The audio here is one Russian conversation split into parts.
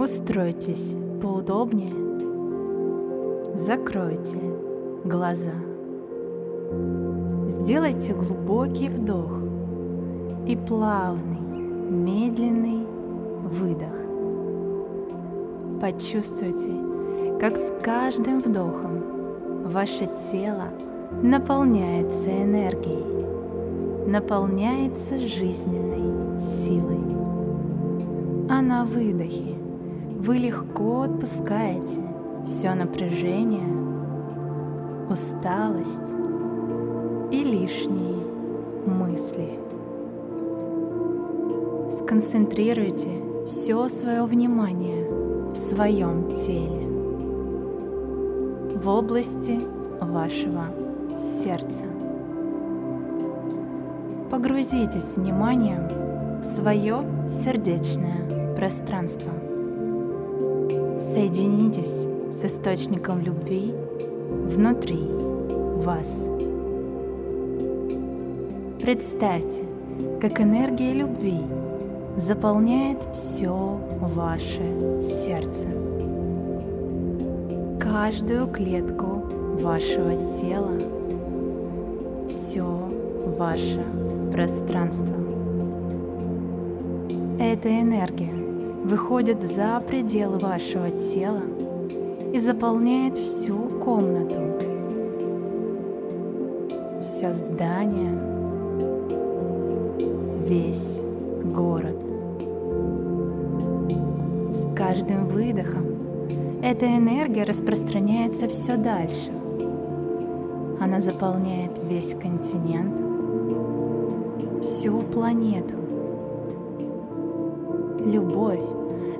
Устройтесь поудобнее, закройте глаза. Сделайте глубокий вдох и плавный, медленный выдох. Почувствуйте, как с каждым вдохом ваше тело наполняется энергией, наполняется жизненной силой. А на выдохе вы легко отпускаете все напряжение, усталость и лишние мысли. Сконцентрируйте все свое внимание в своем теле, в области вашего сердца. Погрузитесь вниманием в свое сердечное пространство – Соединитесь с источником любви внутри вас. Представьте, как энергия любви заполняет все ваше сердце, каждую клетку вашего тела, все ваше пространство. Эта энергия выходит за пределы вашего тела и заполняет всю комнату, все здание, весь город. С каждым выдохом эта энергия распространяется все дальше. Она заполняет весь континент, всю планету любовь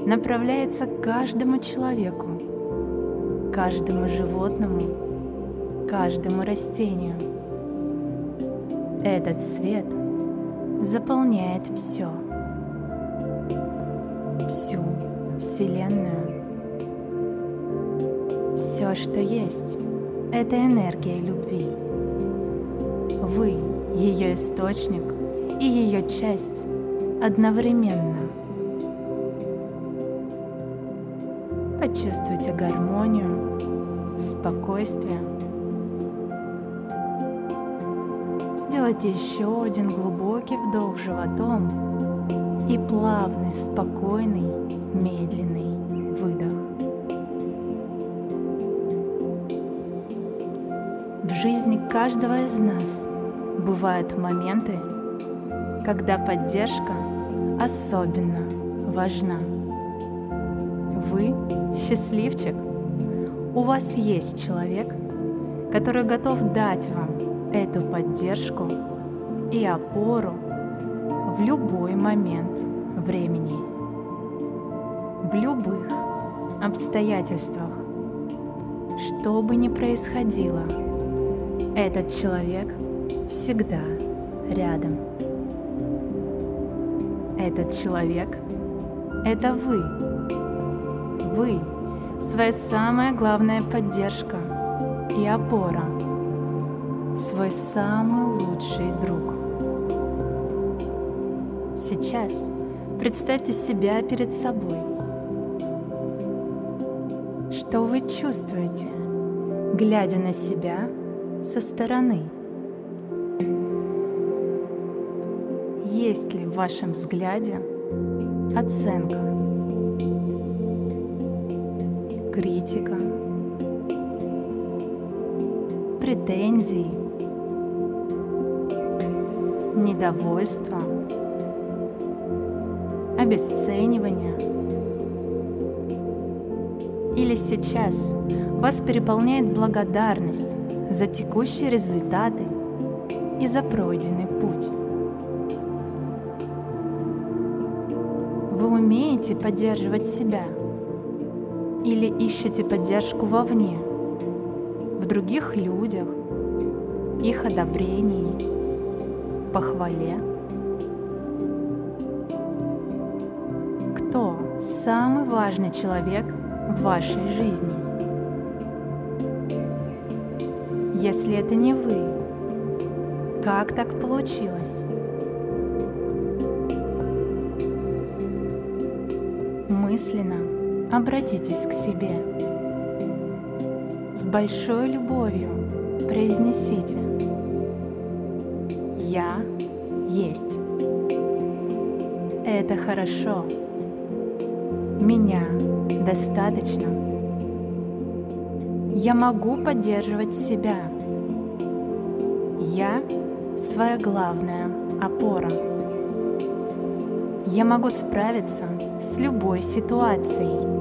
направляется к каждому человеку, каждому животному, каждому растению. Этот свет заполняет все, всю Вселенную. Все, что есть, это энергия любви. Вы ее источник и ее часть одновременно. Почувствуйте гармонию, спокойствие. Сделайте еще один глубокий вдох животом и плавный, спокойный, медленный выдох. В жизни каждого из нас бывают моменты, когда поддержка особенно важна. Вы счастливчик. У вас есть человек, который готов дать вам эту поддержку и опору в любой момент времени, в любых обстоятельствах. Что бы ни происходило, этот человек всегда рядом. Этот человек — это вы. Вы своя самая главная поддержка и опора, свой самый лучший друг. Сейчас представьте себя перед собой. Что вы чувствуете, глядя на себя со стороны? Есть ли в вашем взгляде оценка? Критика, претензии, недовольство, обесценивание. Или сейчас вас переполняет благодарность за текущие результаты и за пройденный путь. Вы умеете поддерживать себя – или ищете поддержку вовне, в других людях, их одобрении, в похвале? Кто самый важный человек в вашей жизни? Если это не вы, как так получилось? Мысленно обратитесь к себе. С большой любовью произнесите «Я есть». Это хорошо. Меня достаточно. Я могу поддерживать себя. Я своя главная опора. Я могу справиться с любой ситуацией,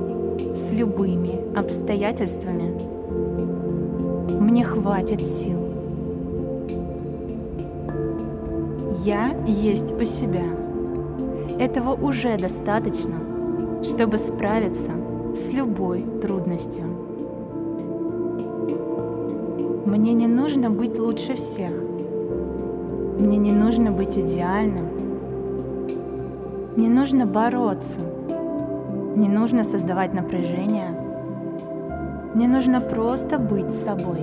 с любыми обстоятельствами. Мне хватит сил. Я есть у себя. Этого уже достаточно, чтобы справиться с любой трудностью. Мне не нужно быть лучше всех. Мне не нужно быть идеальным. Не нужно бороться. Не нужно создавать напряжение. Мне нужно просто быть собой.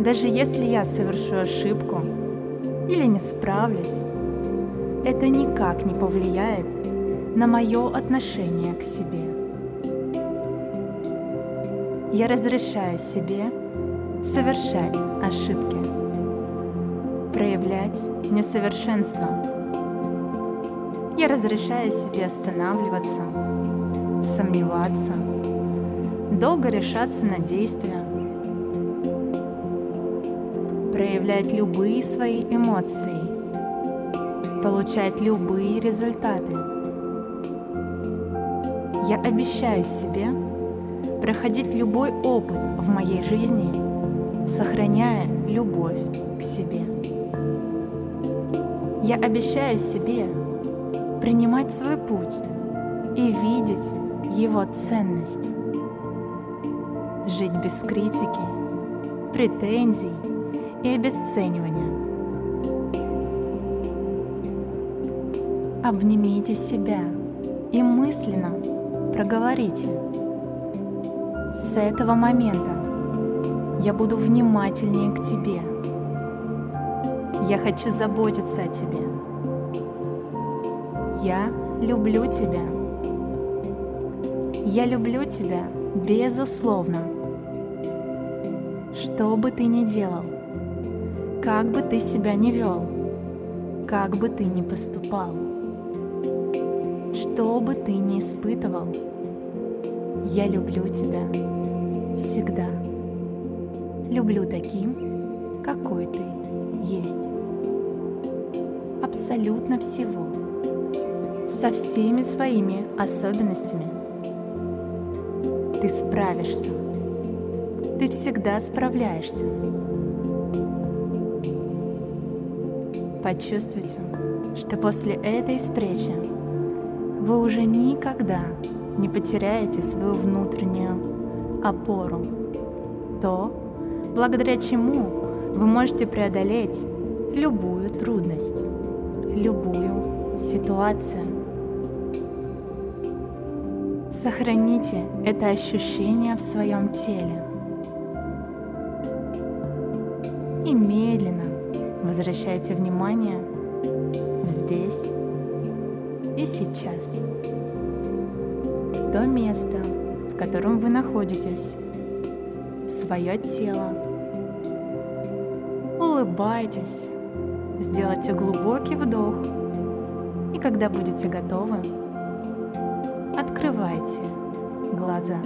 Даже если я совершу ошибку или не справлюсь, это никак не повлияет на мое отношение к себе. Я разрешаю себе совершать ошибки, проявлять несовершенство. Я разрешаю себе останавливаться, сомневаться, долго решаться на действия, проявлять любые свои эмоции – получать любые результаты. Я обещаю себе проходить любой опыт в моей жизни, сохраняя любовь к себе. Я обещаю себе принимать свой путь и видеть его ценность. Жить без критики, претензий и обесценивания. Обнимите себя и мысленно проговорите. С этого момента я буду внимательнее к тебе. Я хочу заботиться о тебе. Я люблю тебя. Я люблю тебя безусловно. Что бы ты ни делал, как бы ты себя ни вел, как бы ты ни поступал что бы ты ни испытывал, я люблю тебя всегда. Люблю таким, какой ты есть. Абсолютно всего. Со всеми своими особенностями. Ты справишься. Ты всегда справляешься. Почувствуйте, что после этой встречи вы уже никогда не потеряете свою внутреннюю опору, то, благодаря чему вы можете преодолеть любую трудность, любую ситуацию. Сохраните это ощущение в своем теле и медленно возвращайте внимание здесь и сейчас. В то место, в котором вы находитесь, в свое тело. Улыбайтесь, сделайте глубокий вдох, и когда будете готовы, открывайте глаза.